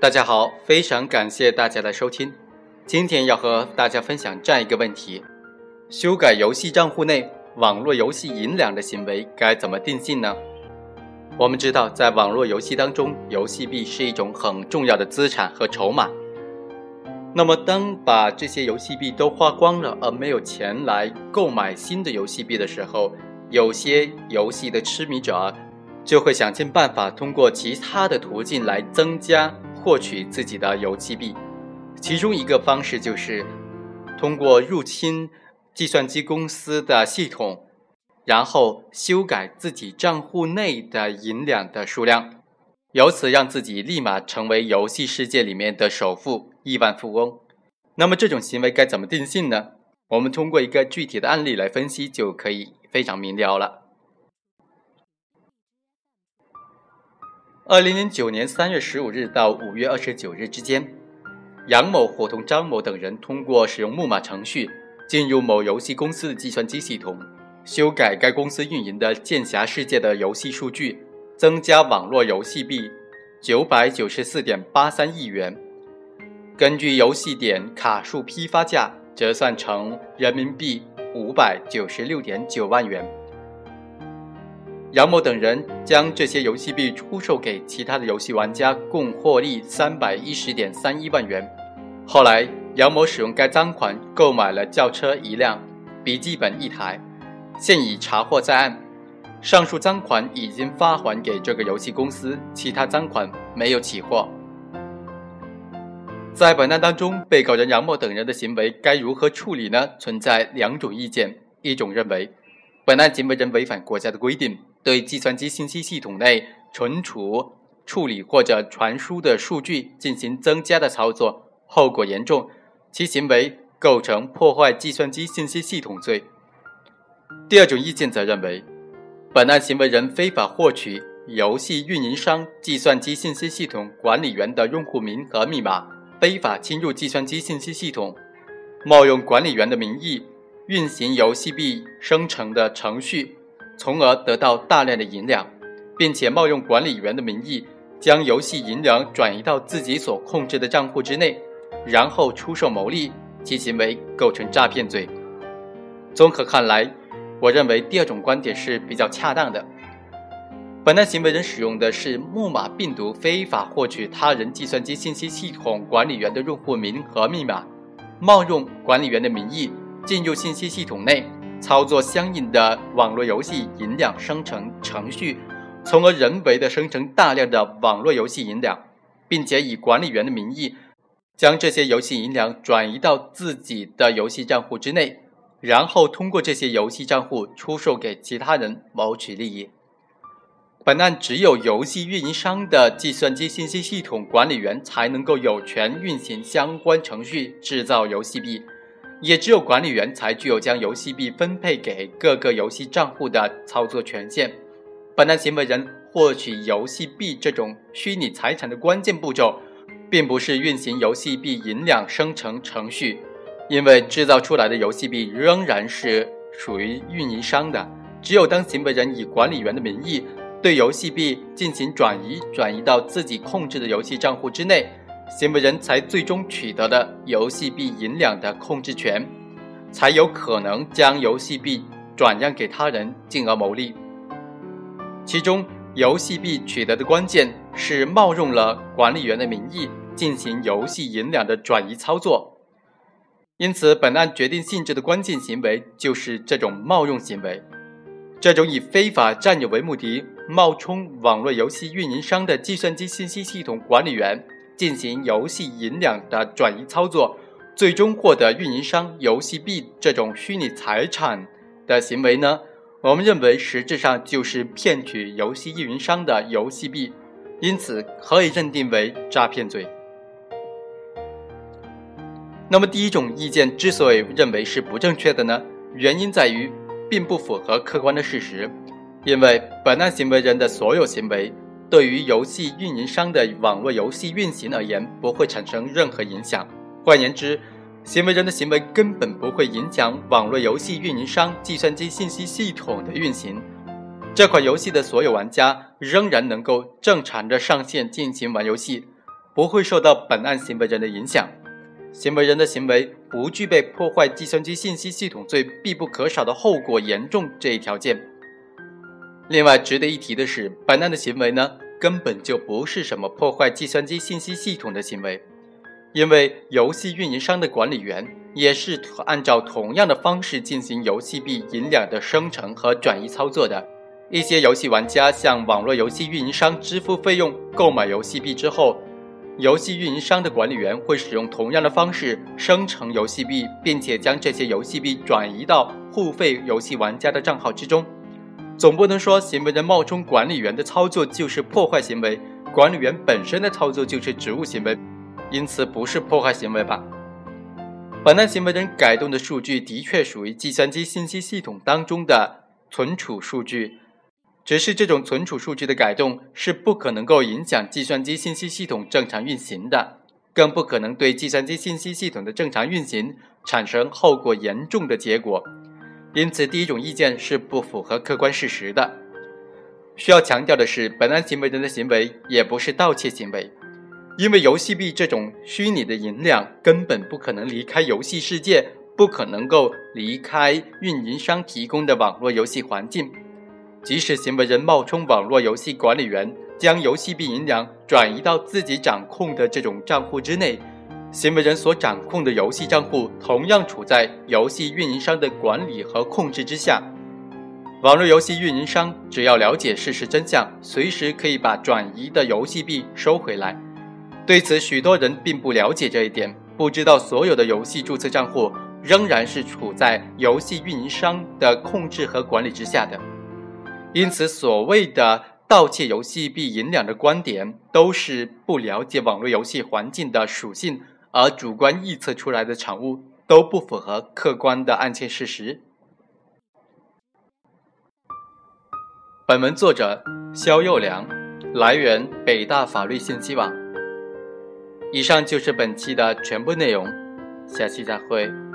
大家好，非常感谢大家的收听。今天要和大家分享这样一个问题：修改游戏账户内网络游戏银两的行为该怎么定性呢？我们知道，在网络游戏当中，游戏币是一种很重要的资产和筹码。那么，当把这些游戏币都花光了，而没有钱来购买新的游戏币的时候，有些游戏的痴迷者就会想尽办法通过其他的途径来增加获取自己的游戏币。其中一个方式就是通过入侵计算机公司的系统，然后修改自己账户内的银两的数量，由此让自己立马成为游戏世界里面的首富、亿万富翁。那么这种行为该怎么定性呢？我们通过一个具体的案例来分析，就可以非常明了了。二零零九年三月十五日到五月二十九日之间。杨某伙同张某等人通过使用木马程序进入某游戏公司的计算机系统，修改该公司运营的《剑侠世界》的游戏数据，增加网络游戏币九百九十四点八三亿元，根据游戏点卡数批发价折算成人民币五百九十六点九万元。杨某等人将这些游戏币出售给其他的游戏玩家，共获利三百一十点三一万元。后来，杨某使用该赃款购买了轿车一辆、笔记本一台，现已查获在案。上述赃款已经发还给这个游戏公司，其他赃款没有起获。在本案当中，被告人杨某等人的行为该如何处理呢？存在两种意见：一种认为，本案行为人违反国家的规定。对计算机信息系统内存储、处理或者传输的数据进行增加的操作，后果严重，其行为构成破坏计算机信息系统罪。第二种意见则认为，本案行为人非法获取游戏运营商计算机信息系统管理员的用户名和密码，非法侵入计算机信息系统，冒用管理员的名义运行游戏币生成的程序。从而得到大量的银两，并且冒用管理员的名义将游戏银两转移到自己所控制的账户之内，然后出售牟利，其行为构成诈骗罪。综合看来，我认为第二种观点是比较恰当的。本案行为人使用的是木马病毒，非法获取他人计算机信息系统管理员的用户名和密码，冒用管理员的名义进入信息系统内。操作相应的网络游戏银两生成程序，从而人为的生成大量的网络游戏银两，并且以管理员的名义将这些游戏银两转移到自己的游戏账户之内，然后通过这些游戏账户出售给其他人谋取利益。本案只有游戏运营商的计算机信息系统管理员才能够有权运行相关程序，制造游戏币。也只有管理员才具有将游戏币分配给各个游戏账户的操作权限。本案行为人获取游戏币这种虚拟财产的关键步骤，并不是运行游戏币银两生成程序，因为制造出来的游戏币仍然是属于运营商的。只有当行为人以管理员的名义对游戏币进行转移，转移到自己控制的游戏账户之内。行为人才最终取得的游戏币银两的控制权，才有可能将游戏币转让给他人，进而牟利。其中，游戏币取得的关键是冒用了管理员的名义进行游戏银两的转移操作。因此，本案决定性质的关键行为就是这种冒用行为。这种以非法占有为目的，冒充网络游戏运营商的计算机信息系统管理员。进行游戏银两的转移操作，最终获得运营商游戏币这种虚拟财产的行为呢？我们认为实质上就是骗取游戏运营商的游戏币，因此可以认定为诈骗罪。那么第一种意见之所以认为是不正确的呢？原因在于并不符合客观的事实，因为本案行为人的所有行为。对于游戏运营商的网络游戏运行而言，不会产生任何影响。换言之，行为人的行为根本不会影响网络游戏运营商计算机信息系统的运行。这款游戏的所有玩家仍然能够正常的上线进行玩游戏，不会受到本案行为人的影响。行为人的行为不具备破坏计算机信息系统罪必不可少的后果严重这一条件。另外，值得一提的是，本案的行为呢，根本就不是什么破坏计算机信息系统的行为，因为游戏运营商的管理员也是按照同样的方式进行游戏币银两的生成和转移操作的。一些游戏玩家向网络游戏运营商支付费用购买游戏币之后，游戏运营商的管理员会使用同样的方式生成游戏币，并且将这些游戏币转移到付费游戏玩家的账号之中。总不能说行为人冒充管理员的操作就是破坏行为，管理员本身的操作就是职务行为，因此不是破坏行为吧？本案行为人改动的数据的确属于计算机信息系统当中的存储数据，只是这种存储数据的改动是不可能够影响计算机信息系统正常运行的，更不可能对计算机信息系统的正常运行产生后果严重的结果。因此，第一种意见是不符合客观事实的。需要强调的是，本案行为人的行为也不是盗窃行为，因为游戏币这种虚拟的银两根本不可能离开游戏世界，不可能够离开运营商提供的网络游戏环境。即使行为人冒充网络游戏管理员，将游戏币银两转移到自己掌控的这种账户之内。行为人所掌控的游戏账户同样处在游戏运营商的管理和控制之下。网络游戏运营商只要了解事实真相，随时可以把转移的游戏币收回来。对此，许多人并不了解这一点，不知道所有的游戏注册账户仍然是处在游戏运营商的控制和管理之下的。因此，所谓的盗窃游戏币银两的观点，都是不了解网络游戏环境的属性。而主观臆测出来的产物都不符合客观的案件事实。本文作者肖幼良，来源北大法律信息网。以上就是本期的全部内容，下期再会。